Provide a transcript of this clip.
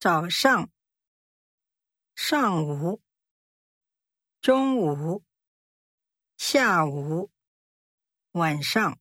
早上上午中午下午晚上。